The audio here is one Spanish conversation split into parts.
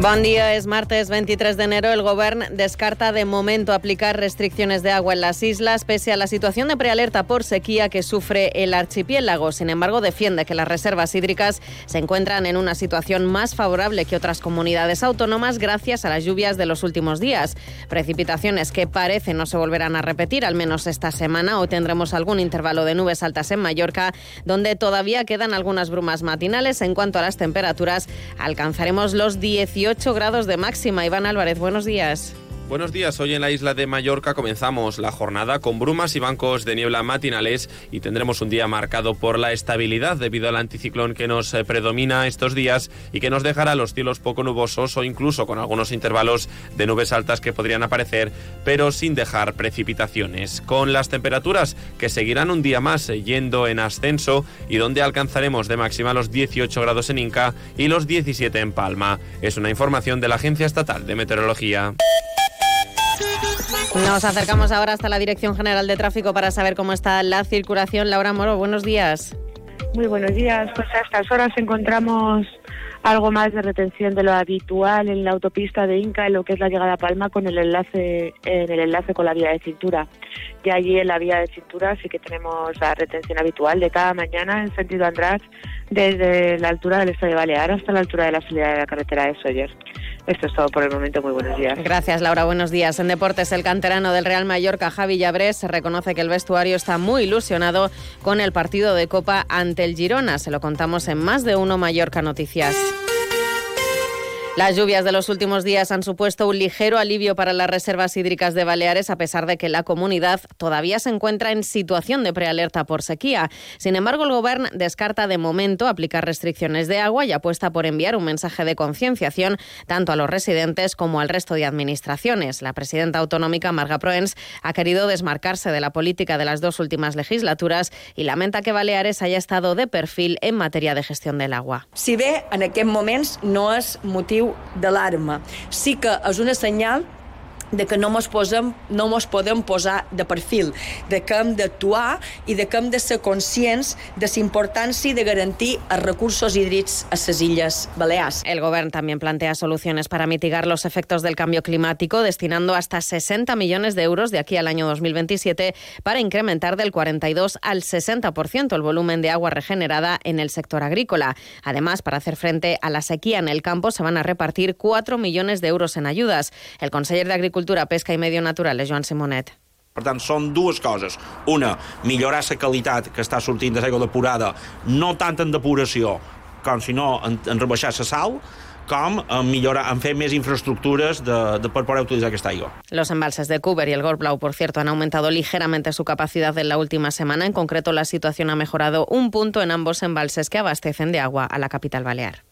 Bon dia, és martes 23 de enero. El govern descarta de momento aplicar restricciones de agua en las islas, pese a la situación de prealerta por sequía que sufre el archipiélago. Sin embargo, defiende que las reservas hídricas se encuentran en una situación más favorable que otras comunidades autónomas gracias a las lluvias de los últimos días. Precipitaciones que parece no se volverán a repetir, al menos esta semana. Hoy tendremos algún intervalo de nubes altas en Mallorca, donde todavía quedan algunas brumas matinales. En cuanto a las temperaturas, alcanzaremos los 18 18 grados de máxima. Iván Álvarez, buenos días. Buenos días, hoy en la isla de Mallorca comenzamos la jornada con brumas y bancos de niebla matinales y tendremos un día marcado por la estabilidad debido al anticiclón que nos eh, predomina estos días y que nos dejará los cielos poco nubosos o incluso con algunos intervalos de nubes altas que podrían aparecer, pero sin dejar precipitaciones. Con las temperaturas que seguirán un día más eh, yendo en ascenso y donde alcanzaremos de máxima los 18 grados en Inca y los 17 en Palma. Es una información de la Agencia Estatal de Meteorología. Nos acercamos ahora hasta la Dirección General de Tráfico para saber cómo está la circulación. Laura Moro, buenos días. Muy buenos días. Pues a estas horas encontramos algo más de retención de lo habitual en la autopista de Inca, en lo que es la llegada a Palma, con el enlace, en el enlace con la vía de cintura. Y allí en la vía de cintura sí que tenemos la retención habitual de cada mañana en sentido András, desde la altura del Estadio Balear hasta la altura de la salida de la carretera de Sawyer. Esto es todo por el momento. Muy buenos días. Gracias, Laura. Buenos días. En deportes, el canterano del Real Mallorca, Javi Llabrés, reconoce que el vestuario está muy ilusionado con el partido de Copa ante el Girona. Se lo contamos en más de uno Mallorca Noticias. Las lluvias de los últimos días han supuesto un ligero alivio para las reservas hídricas de Baleares, a pesar de que la comunidad todavía se encuentra en situación de prealerta por sequía. Sin embargo, el Gobierno descarta de momento aplicar restricciones de agua y apuesta por enviar un mensaje de concienciación tanto a los residentes como al resto de administraciones. La presidenta autonómica, Marga Proens, ha querido desmarcarse de la política de las dos últimas legislaturas y lamenta que Baleares haya estado de perfil en materia de gestión del agua. Si ve en aquest moments no és motiu d'alarma. Sí que és una senyal de que no mos, posem, no mos podem posar de perfil, de que hem d'actuar i de que hem de ser conscients de la importància de garantir els recursos hídrics a les Illes Balears. El Govern también plantea soluciones para mitigar los efectos del cambio climático, destinando hasta 60 millones de euros de aquí al año 2027 para incrementar del 42 al 60% el volumen de agua regenerada en el sector agrícola. Además, para hacer frente a la sequía en el campo, se van a repartir 4 millones de euros en ayudas. El conseller de Agricultura Agricultura, Pesca i Medi Natural, Joan Simonet. Per tant, són dues coses. Una, millorar la qualitat que està sortint de l'aigua depurada, no tant en depuració com si no en, en rebaixar la sal, com en millorar, en fer més infraestructures de, de per poder utilitzar aquesta aigua. Los embalses de Cuber y el Gorblau, por cierto, han aumentado ligeramente su capacidad en la última semana. En concreto, la situación ha mejorado un punto en ambos embalses que abastecen de agua a la capital balear.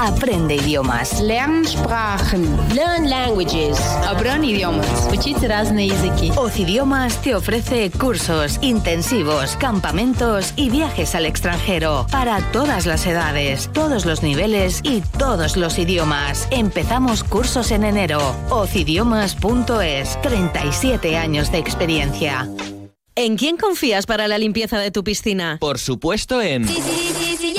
Aprende idiomas. Lern Sprachen. Learn languages. Aprende idiomas. Oz Idiomas te ofrece cursos intensivos, campamentos y viajes al extranjero para todas las edades, todos los niveles y todos los idiomas. Empezamos cursos en enero. Ocidiomas.es. 37 años de experiencia. ¿En quién confías para la limpieza de tu piscina? Por supuesto en... Sí, sí, sí,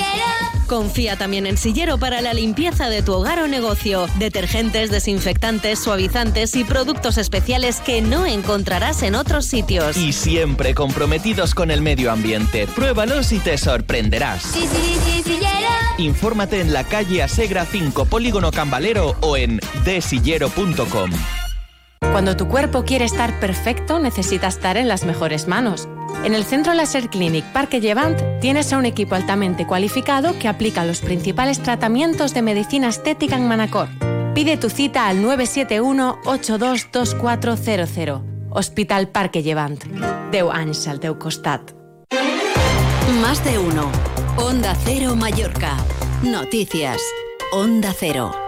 Confía también en Sillero para la limpieza de tu hogar o negocio. Detergentes, desinfectantes, suavizantes y productos especiales que no encontrarás en otros sitios. Y siempre comprometidos con el medio ambiente. Pruébalos y te sorprenderás. Sí, sí, sí, Sillero. Infórmate en la calle Asegra 5, Polígono Cambalero o en desillero.com. Cuando tu cuerpo quiere estar perfecto, necesita estar en las mejores manos. En el Centro Laser Clinic Parque Llevant tienes a un equipo altamente cualificado que aplica los principales tratamientos de medicina estética en Manacor. Pide tu cita al 971-822400. Hospital Parque Llevant. Deu anys al costat. Más de uno. Onda Cero Mallorca. Noticias. Onda Cero.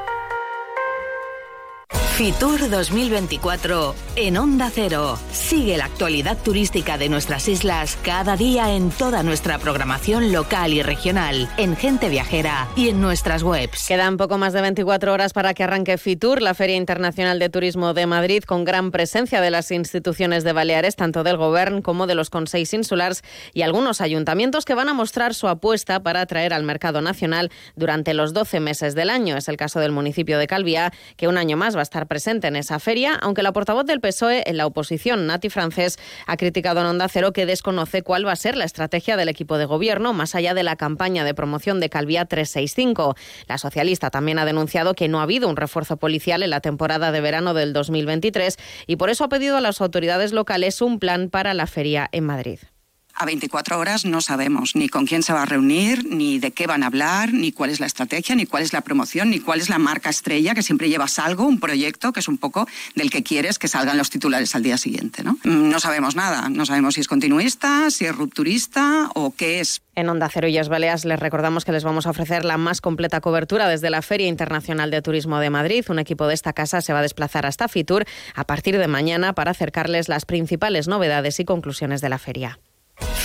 Fitur 2024 en Onda Cero. Sigue la actualidad turística de nuestras islas cada día en toda nuestra programación local y regional, en Gente Viajera y en nuestras webs. Quedan poco más de 24 horas para que arranque Fitur, la Feria Internacional de Turismo de Madrid, con gran presencia de las instituciones de Baleares, tanto del Gobierno como de los Consejos Insulares y algunos ayuntamientos que van a mostrar su apuesta para atraer al mercado nacional durante los 12 meses del año. Es el caso del municipio de Calviá, que un año más va a estar presente en esa feria, aunque la portavoz del PSOE en la oposición, Nati Francés, ha criticado en Onda Cero que desconoce cuál va a ser la estrategia del equipo de gobierno más allá de la campaña de promoción de Calvía 365. La socialista también ha denunciado que no ha habido un refuerzo policial en la temporada de verano del 2023 y por eso ha pedido a las autoridades locales un plan para la feria en Madrid a 24 horas no sabemos ni con quién se va a reunir, ni de qué van a hablar, ni cuál es la estrategia, ni cuál es la promoción, ni cuál es la marca estrella, que siempre llevas algo, un proyecto que es un poco del que quieres que salgan los titulares al día siguiente. No, mm, no sabemos nada, no sabemos si es continuista, si es rupturista o qué es. En Onda Cero y Baleas les recordamos que les vamos a ofrecer la más completa cobertura desde la Feria Internacional de Turismo de Madrid. Un equipo de esta casa se va a desplazar hasta Fitur a partir de mañana para acercarles las principales novedades y conclusiones de la feria.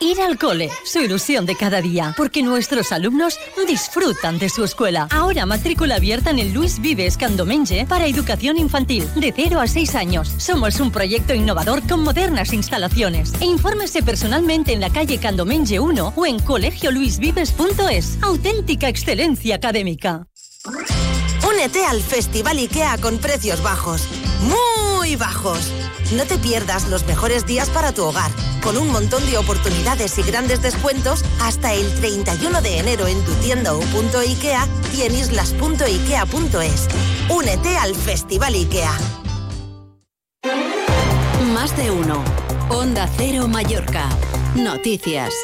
Ir al cole, su ilusión de cada día, porque nuestros alumnos disfrutan de su escuela. Ahora matrícula abierta en el Luis Vives Candomenge para educación infantil, de 0 a 6 años. Somos un proyecto innovador con modernas instalaciones. E infórmese personalmente en la calle Candomenge 1 o en colegioluisvives.es. Auténtica excelencia académica. Únete al Festival IKEA con precios bajos. Muy bajos. No te pierdas los mejores días para tu hogar, con un montón de oportunidades y grandes descuentos hasta el 31 de enero en tu tienda o IKEA y en islas.ikea.es. Únete al Festival IKEA. Más de uno. Onda Cero Mallorca. Noticias.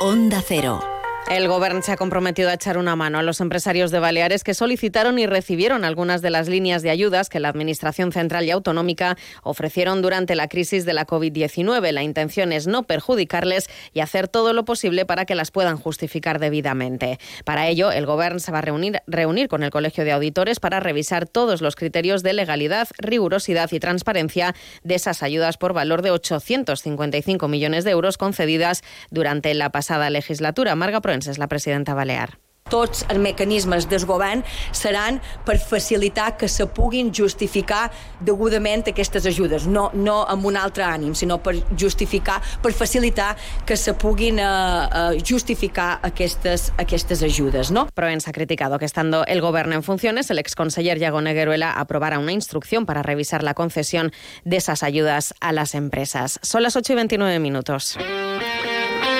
Onda Cero. El Gobierno se ha comprometido a echar una mano a los empresarios de Baleares que solicitaron y recibieron algunas de las líneas de ayudas que la Administración Central y Autonómica ofrecieron durante la crisis de la COVID-19. La intención es no perjudicarles y hacer todo lo posible para que las puedan justificar debidamente. Para ello, el Gobierno se va a reunir, con el Colegio de Auditores para revisar todos los criterios de legalidad, rigurosidad y transparencia de esas ayudas por valor de 855 millones de euros concedidas durante la pasada legislatura. Marga es la presidenta balear. tots els mecanismes del govern seran per facilitar que se puguin justificar degudament aquestes ajudes, no, no amb un altre ànim, sinó per justificar, per facilitar que se puguin uh, uh, justificar aquestes, aquestes ajudes. ¿no? Proens ha criticado que estando el gobierno en funciones, el exconseller Negueruela aprobara una instrucción para revisar la concesión de esas ayudas a las empresas. Son las 8 y 29 minutos.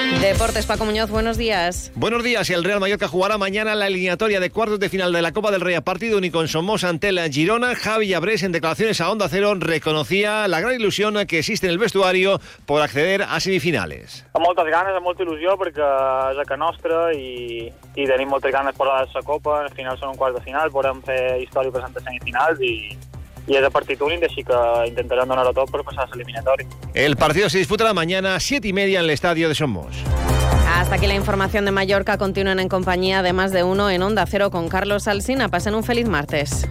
Deportes, Paco Muñoz, buenos días. Buenos días. Y el Real Mallorca jugará mañana la eliminatoria de cuartos de final de la Copa del Rey a partido único en Somos ante la Girona. Javi Abrés, en declaraciones a Onda Cero, reconocía la gran ilusión que existe en el vestuario por acceder a semifinales. Amb moltes ganes, amb molta il·lusió, perquè és a que nostra i, i tenim moltes ganes per la Copa. Al final són un quart de final, podem fer història per semifinals i, y es de partido único, así que intentarán donar a todo por pasar a. El partido se disputará mañana a 7 y media en el estadio de Somos. Hasta aquí la información de Mallorca. Continúan en compañía de más de uno en Onda Cero con Carlos Alsina. Pasen un feliz martes.